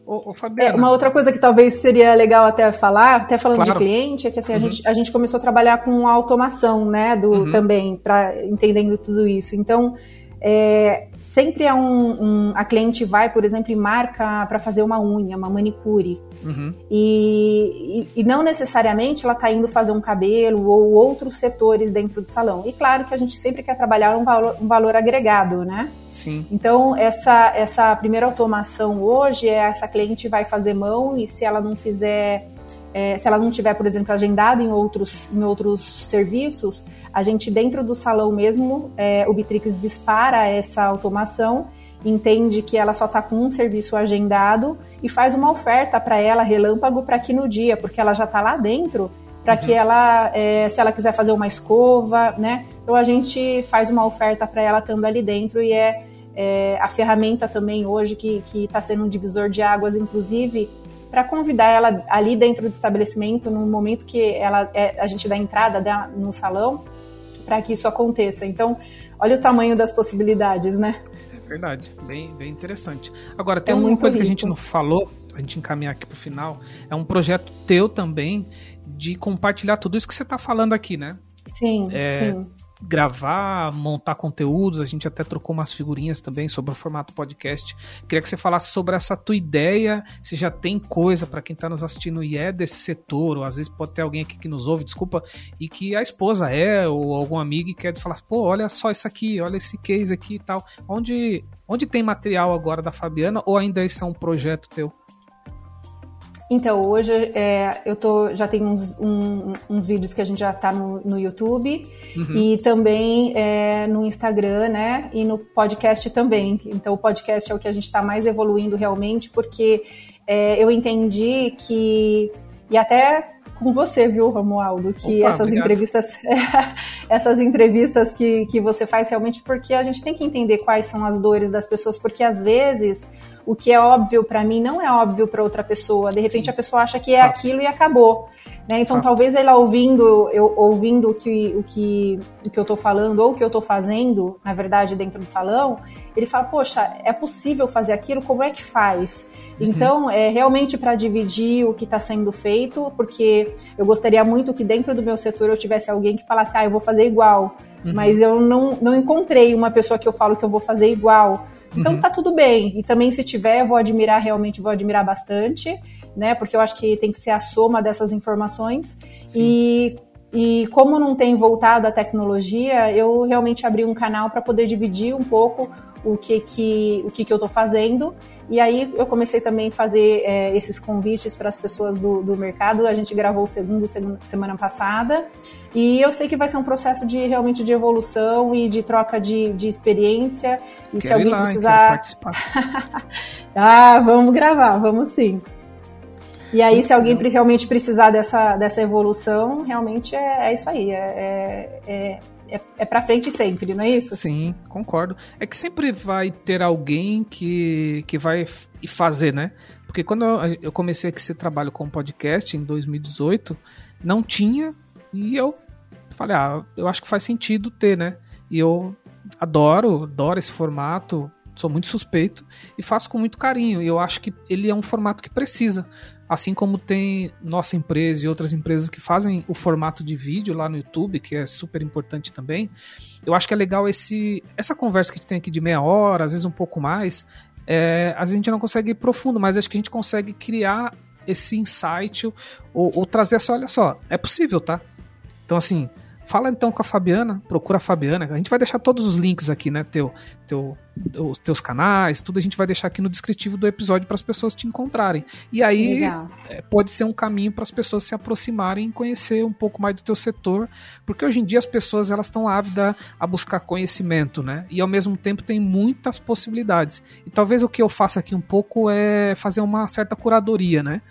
Ô, ô, é, uma outra coisa que talvez seria legal até falar, até falando claro. de cliente, é que assim, uhum. a, gente, a gente começou a trabalhar com automação, né, do, uhum. também, para entendendo tudo isso. Então, é, sempre é um, um, a cliente vai, por exemplo, e marca para fazer uma unha, uma manicure. Uhum. E, e, e, não necessariamente ela está indo fazer um cabelo ou outros setores dentro do salão. E claro que a gente sempre quer trabalhar um valor, um valor agregado, né? Sim. Então, essa, essa primeira automação hoje é essa cliente vai fazer mão e se ela não fizer é, se ela não tiver, por exemplo, agendado em outros, em outros serviços, a gente dentro do salão mesmo, é, o Bitrix dispara essa automação, entende que ela só está com um serviço agendado e faz uma oferta para ela, relâmpago, para que no dia, porque ela já está lá dentro, para uhum. que ela, é, se ela quiser fazer uma escova, né? Então a gente faz uma oferta para ela estando ali dentro e é, é, a ferramenta também hoje que está sendo um divisor de águas, inclusive para convidar ela ali dentro do estabelecimento, no momento que ela é, a gente dá entrada da, no salão, para que isso aconteça. Então, olha o tamanho das possibilidades, né? É verdade, bem, bem interessante. Agora, tem é uma coisa rico. que a gente não falou, a gente encaminhar aqui para o final, é um projeto teu também de compartilhar tudo isso que você está falando aqui, né? Sim, é, sim gravar, montar conteúdos. A gente até trocou umas figurinhas também sobre o formato podcast. Queria que você falasse sobre essa tua ideia, se já tem coisa para quem está nos assistindo e é desse setor, ou às vezes pode ter alguém aqui que nos ouve, desculpa, e que a esposa é, ou algum amigo e quer falar, pô, olha só isso aqui, olha esse case aqui e tal. Onde, onde tem material agora da Fabiana, ou ainda esse é um projeto teu? Então, hoje é, eu tô, já tenho uns, um, uns vídeos que a gente já está no, no, YouTube uhum. e também é, no Instagram, né? E no podcast também. Então, o podcast é o que a gente está mais evoluindo realmente, porque é, eu entendi que. E até com você, viu, Romualdo, que Opa, essas obrigado. entrevistas, [LAUGHS] essas entrevistas que, que você faz realmente, porque a gente tem que entender quais são as dores das pessoas, porque às vezes o que é óbvio para mim não é óbvio para outra pessoa. De repente Sim. a pessoa acha que é Fato. aquilo e acabou. Né? Então Fato. talvez ela ouvindo, eu ouvindo o que, o que, o que eu estou falando ou o que eu estou fazendo, na verdade, dentro do salão, ele fala, poxa, é possível fazer aquilo, como é que faz? Uhum. Então, é realmente para dividir o que está sendo feito, porque eu gostaria muito que dentro do meu setor eu tivesse alguém que falasse, ah, eu vou fazer igual. Uhum. Mas eu não, não encontrei uma pessoa que eu falo que eu vou fazer igual. Então uhum. tá tudo bem. E também se tiver, vou admirar, realmente vou admirar bastante, né? Porque eu acho que tem que ser a soma dessas informações. E e como não tem voltado à tecnologia, eu realmente abri um canal para poder dividir um pouco o que, que, o que, que eu estou fazendo. E aí eu comecei também a fazer é, esses convites para as pessoas do, do mercado. A gente gravou o segundo semana passada. E eu sei que vai ser um processo de realmente de evolução e de troca de, de experiência. E quero se alguém lá, precisar. [LAUGHS] ah, vamos gravar, vamos sim. E aí, se alguém realmente precisar dessa, dessa evolução, realmente é, é isso aí. É, é, é, é para frente sempre, não é isso? Sim, concordo. É que sempre vai ter alguém que, que vai fazer, né? Porque quando eu comecei esse trabalho com podcast em 2018, não tinha e eu falei, ah, eu acho que faz sentido ter, né? E eu adoro, adoro esse formato. Sou muito suspeito e faço com muito carinho. E eu acho que ele é um formato que precisa. Assim como tem nossa empresa e outras empresas que fazem o formato de vídeo lá no YouTube, que é super importante também. Eu acho que é legal esse essa conversa que a gente tem aqui de meia hora, às vezes um pouco mais. É, às vezes a gente não consegue ir profundo, mas acho que a gente consegue criar esse insight ou, ou trazer essa, olha só, é possível, tá? Então, assim, Fala então com a Fabiana, procura a Fabiana. A gente vai deixar todos os links aqui, né? Teu, teu, os teus canais, tudo a gente vai deixar aqui no descritivo do episódio para as pessoas te encontrarem. E aí é, pode ser um caminho para as pessoas se aproximarem e conhecer um pouco mais do teu setor, porque hoje em dia as pessoas elas estão ávidas a buscar conhecimento, né? E ao mesmo tempo tem muitas possibilidades. E talvez o que eu faça aqui um pouco é fazer uma certa curadoria, né?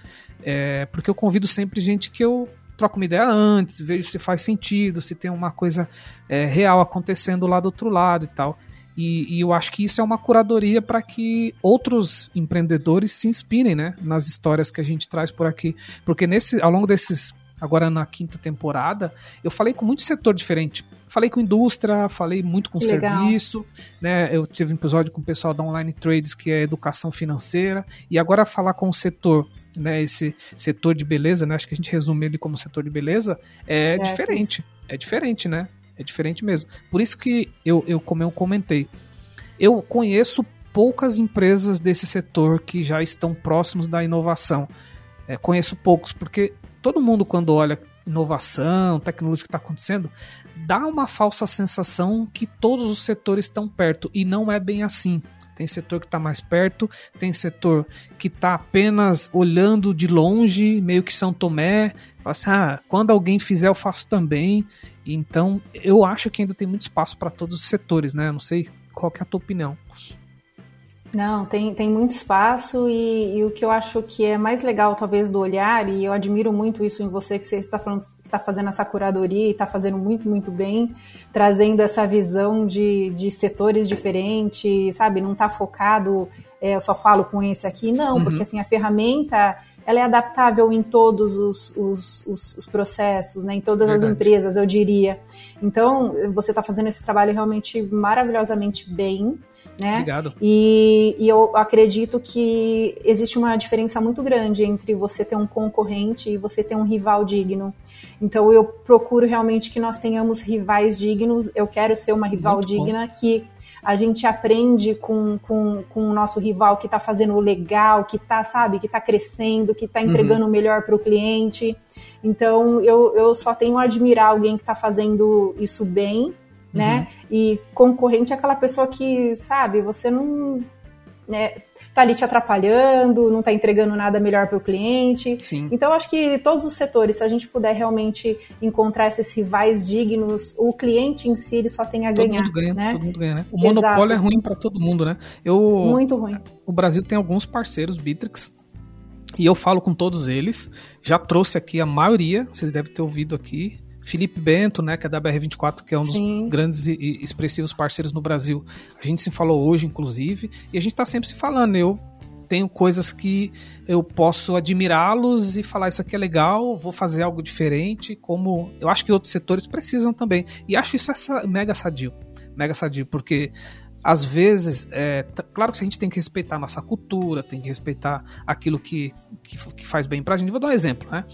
É, porque eu convido sempre gente que eu troco uma ideia antes, vejo se faz sentido, se tem uma coisa é, real acontecendo lá do outro lado e tal. E, e eu acho que isso é uma curadoria para que outros empreendedores se inspirem né, nas histórias que a gente traz por aqui. Porque nesse, ao longo desses agora na quinta temporada, eu falei com muito setor diferente. Falei com indústria, falei muito com que serviço, legal. né? Eu tive um episódio com o pessoal da Online Trades, que é educação financeira, e agora falar com o setor, né? Esse setor de beleza, né? Acho que a gente resume ele como setor de beleza, é certo. diferente. É diferente, né? É diferente mesmo. Por isso que eu, eu como eu comentei, eu conheço poucas empresas desse setor que já estão próximos da inovação. É, conheço poucos, porque todo mundo quando olha inovação, tecnologia que está acontecendo, dá uma falsa sensação que todos os setores estão perto e não é bem assim. Tem setor que está mais perto, tem setor que está apenas olhando de longe, meio que São Tomé. Fala assim, ah, quando alguém fizer, eu faço também. Então, eu acho que ainda tem muito espaço para todos os setores, né? Não sei qual é a tua opinião. Não, tem, tem muito espaço e, e, o que eu acho que é mais legal, talvez, do olhar, e eu admiro muito isso em você, que você está falando está fazendo essa curadoria e está fazendo muito, muito bem, trazendo essa visão de, de setores diferentes, sabe? Não está focado, é, eu só falo com esse aqui, não, uhum. porque assim, a ferramenta ela é adaptável em todos os, os, os, os processos, né? em todas Verdade. as empresas, eu diria. Então, você está fazendo esse trabalho realmente maravilhosamente bem né? Obrigado. E, e, eu acredito que existe uma diferença muito grande entre você ter um concorrente e você ter um rival digno. Então eu procuro realmente que nós tenhamos rivais dignos. Eu quero ser uma rival muito digna bom. que a gente aprende com, com, com o nosso rival que está fazendo o legal, que está, sabe, que está crescendo, que está entregando uhum. o melhor para o cliente. Então eu, eu só tenho a admirar alguém que está fazendo isso bem né? Uhum. E concorrente é aquela pessoa que, sabe, você não. Né, tá ali te atrapalhando, não tá entregando nada melhor para o cliente. Sim. Então, acho que todos os setores, se a gente puder realmente encontrar esses rivais dignos, o cliente em si ele só tem a ganhar. Todo mundo ganha, né? todo mundo ganha, né? O Exato. monopólio é ruim para todo mundo, né? Eu, Muito ruim. O Brasil tem alguns parceiros, Bitrix, e eu falo com todos eles. Já trouxe aqui a maioria, vocês devem ter ouvido aqui. Felipe Bento, né, que é da BR24, que é um Sim. dos grandes e expressivos parceiros no Brasil. A gente se falou hoje, inclusive, e a gente está sempre se falando. Eu tenho coisas que eu posso admirá-los e falar isso aqui é legal, vou fazer algo diferente, como eu acho que outros setores precisam também. E acho isso mega sadio, mega sadio, porque às vezes, é, claro que a gente tem que respeitar a nossa cultura, tem que respeitar aquilo que, que, que faz bem pra gente. Vou dar um exemplo, né?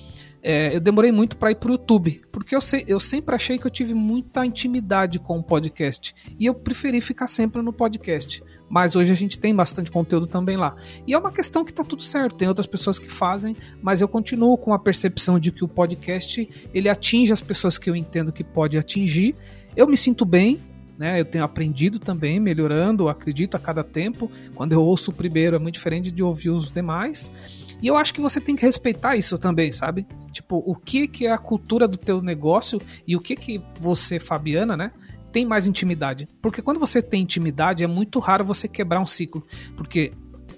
É, eu demorei muito para ir pro YouTube, porque eu, sei, eu sempre achei que eu tive muita intimidade com o podcast. E eu preferi ficar sempre no podcast. Mas hoje a gente tem bastante conteúdo também lá. E é uma questão que tá tudo certo, tem outras pessoas que fazem, mas eu continuo com a percepção de que o podcast ele atinge as pessoas que eu entendo que pode atingir. Eu me sinto bem, né? Eu tenho aprendido também, melhorando, acredito a cada tempo. Quando eu ouço o primeiro é muito diferente de ouvir os demais. E eu acho que você tem que respeitar isso também, sabe? Tipo, o que que é a cultura do teu negócio e o que que você, Fabiana, né? Tem mais intimidade. Porque quando você tem intimidade, é muito raro você quebrar um ciclo. Porque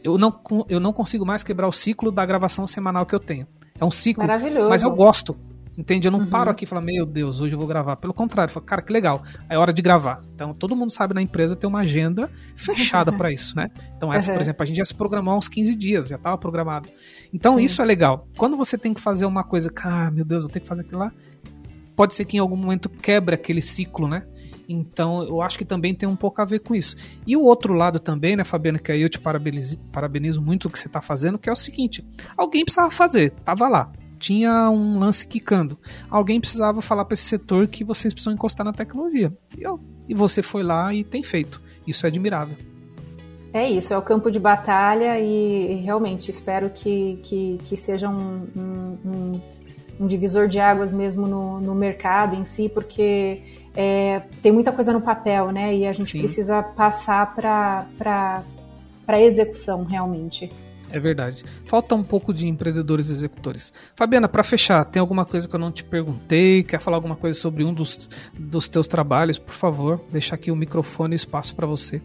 eu não, eu não consigo mais quebrar o ciclo da gravação semanal que eu tenho. É um ciclo. Maravilhoso. Mas eu gosto. Entende? Eu não uhum. paro aqui e falo, meu Deus, hoje eu vou gravar. Pelo contrário, eu falo, cara, que legal. É hora de gravar. Então, todo mundo sabe na empresa ter uma agenda fechada para isso, né? Então, essa, uhum. por exemplo, a gente já se programou há uns 15 dias, já estava programado. Então, Sim. isso é legal. Quando você tem que fazer uma coisa, cara, meu Deus, vou ter que fazer aquilo lá. pode ser que em algum momento quebre aquele ciclo, né? Então, eu acho que também tem um pouco a ver com isso. E o outro lado também, né, Fabiana, que aí eu te parabenizo, parabenizo muito o que você está fazendo, que é o seguinte: alguém precisava fazer, tava lá. Tinha um lance quicando. Alguém precisava falar para esse setor que vocês precisam encostar na tecnologia. E, eu, e você foi lá e tem feito. Isso é admirável. É isso, é o campo de batalha e, realmente espero que, que, que seja um, um, um, divisor de águas mesmo no, no mercado em si, porque é, tem muita coisa no papel, né? E a gente Sim. precisa passar para execução realmente. É verdade. Falta um pouco de empreendedores executores. Fabiana, para fechar, tem alguma coisa que eu não te perguntei? Quer falar alguma coisa sobre um dos, dos teus trabalhos? Por favor, deixar aqui o microfone e espaço para você.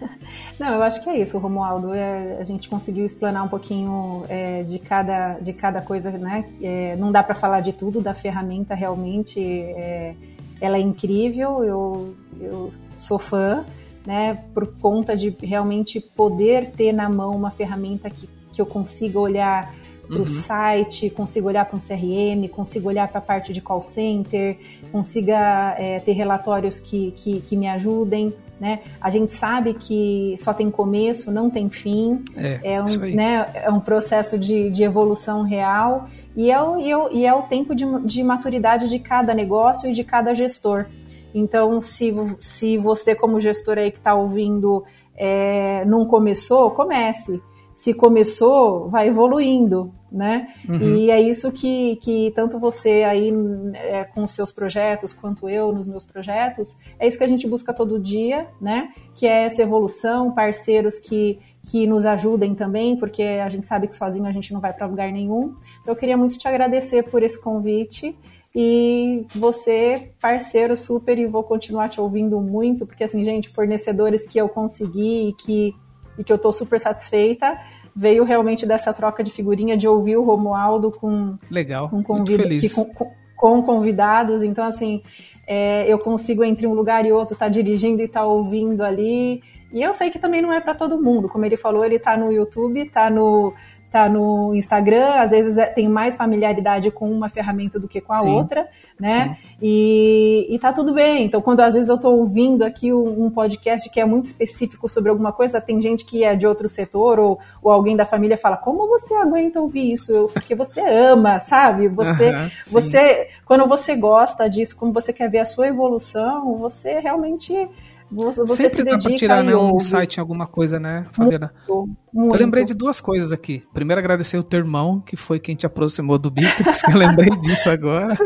[LAUGHS] Não, eu acho que é isso, Romualdo. É, a gente conseguiu explanar um pouquinho é, de, cada, de cada coisa, né? É, não dá para falar de tudo da ferramenta, realmente. É, ela é incrível, eu, eu sou fã, né? Por conta de realmente poder ter na mão uma ferramenta que, que eu consiga olhar para o uhum. site, consigo olhar para um CRM, consigo olhar para a parte de call center, consiga é, ter relatórios que, que, que, me ajudem. Né? A gente sabe que só tem começo, não tem fim. É, é um, né, é um processo de, de evolução real e é o, e é e é o tempo de, de maturidade de cada negócio e de cada gestor. Então, se, se você, como gestor aí que está ouvindo, é, não começou, comece. Se começou, vai evoluindo, né? Uhum. E é isso que, que tanto você aí é, com os seus projetos, quanto eu nos meus projetos, é isso que a gente busca todo dia, né? Que é essa evolução, parceiros que, que nos ajudem também, porque a gente sabe que sozinho a gente não vai para lugar nenhum. Eu queria muito te agradecer por esse convite e você, parceiro super, e vou continuar te ouvindo muito, porque assim, gente, fornecedores que eu consegui e que, e que eu estou super satisfeita, veio realmente dessa troca de figurinha, de ouvir o Romualdo com, Legal, com, convida, com, com, com, convidados, então assim, é, eu consigo entre um lugar e outro estar tá dirigindo e estar tá ouvindo ali, e eu sei que também não é para todo mundo, como ele falou, ele está no YouTube, está no tá no Instagram, às vezes é, tem mais familiaridade com uma ferramenta do que com a sim, outra, né? E, e tá tudo bem. Então, quando às vezes eu estou ouvindo aqui um, um, podcast que é muito específico sobre alguma coisa, tem gente que é de outro setor ou, ou alguém da família fala: como você aguenta ouvir isso? Eu, porque você ama, sabe? Você, você, quando você gosta disso, como você quer ver a sua evolução, você realmente você Sempre se dá para tirar né, um insight em alguma coisa, né, Fabiana? Muito, muito. Eu lembrei de duas coisas aqui. Primeiro, agradecer o teu irmão, que foi quem te aproximou do Bitrix, [LAUGHS] que eu lembrei disso agora.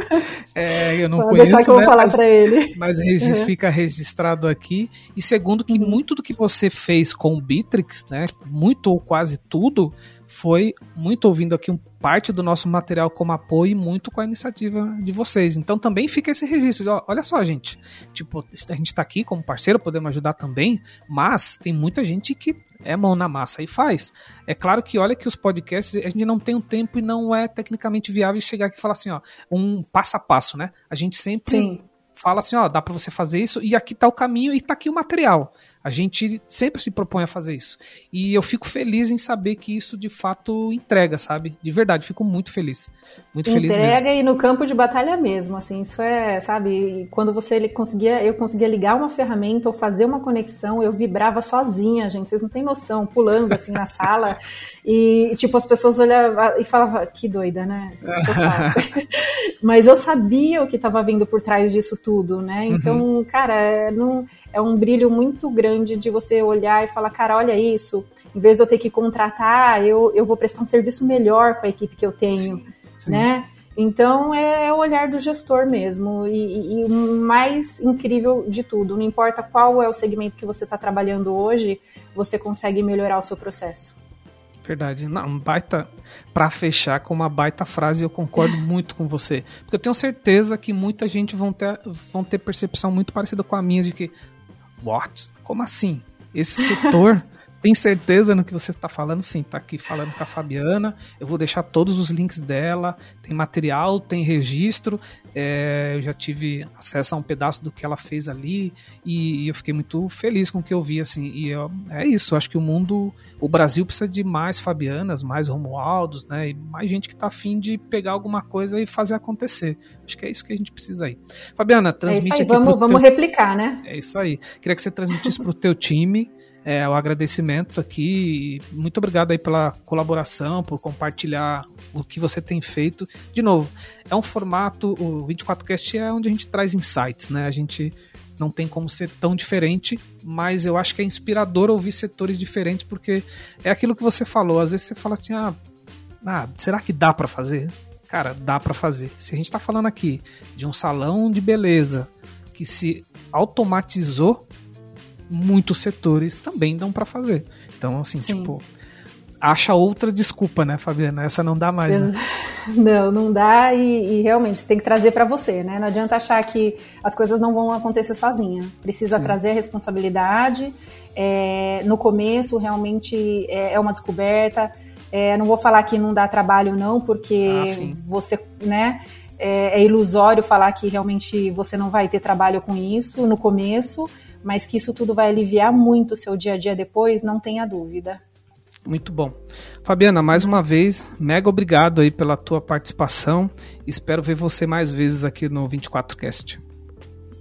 É, eu não Pode conheço, deixar que eu né, vou falar para ele. Mas uhum. fica registrado aqui. E segundo, que uhum. muito do que você fez com o Bitrix, né, muito ou quase tudo, foi muito ouvindo aqui um parte do nosso material como apoio e muito com a iniciativa de vocês. Então também fica esse registro. De, ó, olha só, gente. Tipo, a gente está aqui como parceiro, podemos ajudar também, mas tem muita gente que é mão na massa e faz. É claro que olha que os podcasts, a gente não tem um tempo e não é tecnicamente viável chegar aqui e falar assim, ó, um passo a passo, né? A gente sempre Sim. fala assim, ó, dá para você fazer isso e aqui tá o caminho e tá aqui o material. A gente sempre se propõe a fazer isso. E eu fico feliz em saber que isso de fato entrega, sabe? De verdade, fico muito feliz. Muito entrega feliz mesmo. Entrega e no campo de batalha mesmo, assim, isso é, sabe? Quando você conseguia, eu conseguia ligar uma ferramenta ou fazer uma conexão, eu vibrava sozinha, gente, vocês não têm noção, pulando assim na sala. [LAUGHS] E tipo, as pessoas olhavam e falavam, que doida, né? [LAUGHS] Mas eu sabia o que estava vindo por trás disso tudo, né? Então, uhum. cara, é, não é um brilho muito grande de você olhar e falar, cara, olha isso, em vez de eu ter que contratar, eu, eu vou prestar um serviço melhor com a equipe que eu tenho, sim, sim. né? Então é, é, o olhar do gestor mesmo. E, e, o mais incrível de tudo, não importa qual é o segmento que você está trabalhando hoje, você consegue melhorar o seu processo. Verdade. Não, baita. Para fechar com uma baita frase, eu concordo [LAUGHS] muito com você. Porque eu tenho certeza que muita gente vão ter, vão ter percepção muito parecida com a minha de que What? Como assim? Esse setor [LAUGHS] tem certeza no que você está falando? Sim, está aqui falando com a Fabiana. Eu vou deixar todos os links dela. Tem material, tem registro. É, eu já tive acesso a um pedaço do que ela fez ali e, e eu fiquei muito feliz com o que eu vi. Assim, e eu, é isso. Acho que o mundo, o Brasil precisa de mais Fabianas, mais Romualdos, né? E mais gente que está afim de pegar alguma coisa e fazer acontecer. Acho que é isso que a gente precisa aí. Fabiana, transmite é isso aí, aqui. Vamos, vamos teu... replicar, né? É isso aí. Queria que você transmitisse para o teu time é, o agradecimento aqui. Muito obrigado aí pela colaboração, por compartilhar o que você tem feito. De novo, é um formato, o 24Cast é onde a gente traz insights, né? A gente não tem como ser tão diferente, mas eu acho que é inspirador ouvir setores diferentes, porque é aquilo que você falou. Às vezes você fala assim, ah, ah será que dá para fazer? Cara, dá para fazer. Se a gente tá falando aqui de um salão de beleza que se automatizou muitos setores também dão para fazer. Então, assim, Sim. tipo, acha outra desculpa, né, Fabiana? Essa não dá mais, né? [LAUGHS] Não, não dá e, e realmente tem que trazer para você, né? Não adianta achar que as coisas não vão acontecer sozinha. Precisa Sim. trazer a responsabilidade. É, no começo, realmente é, é uma descoberta. É, não vou falar que não dá trabalho, não, porque ah, você, né? É, é ilusório falar que realmente você não vai ter trabalho com isso no começo mas que isso tudo vai aliviar muito o seu dia a dia depois, não tenha dúvida. Muito bom. Fabiana, mais uma vez, mega obrigado aí pela tua participação. Espero ver você mais vezes aqui no 24Cast.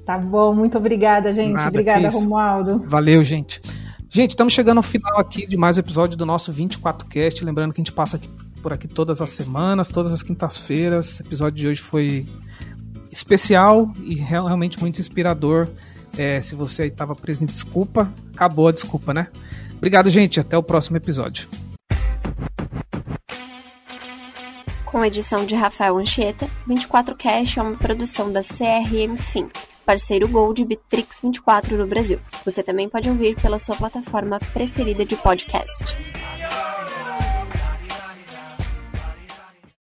Tá bom, muito obrigada, gente. Nada obrigada, Romualdo. Valeu, gente. Gente, estamos chegando ao final aqui de mais um episódio do nosso 24Cast. Lembrando que a gente passa aqui, por aqui todas as semanas, todas as quintas-feiras. O episódio de hoje foi especial e realmente muito inspirador é, se você estava preso em desculpa, acabou a desculpa, né? Obrigado, gente. Até o próximo episódio. Com edição de Rafael Anchieta, 24Cash é uma produção da CRM Think, parceiro Gold Bitrix 24 no Brasil. Você também pode ouvir pela sua plataforma preferida de podcast.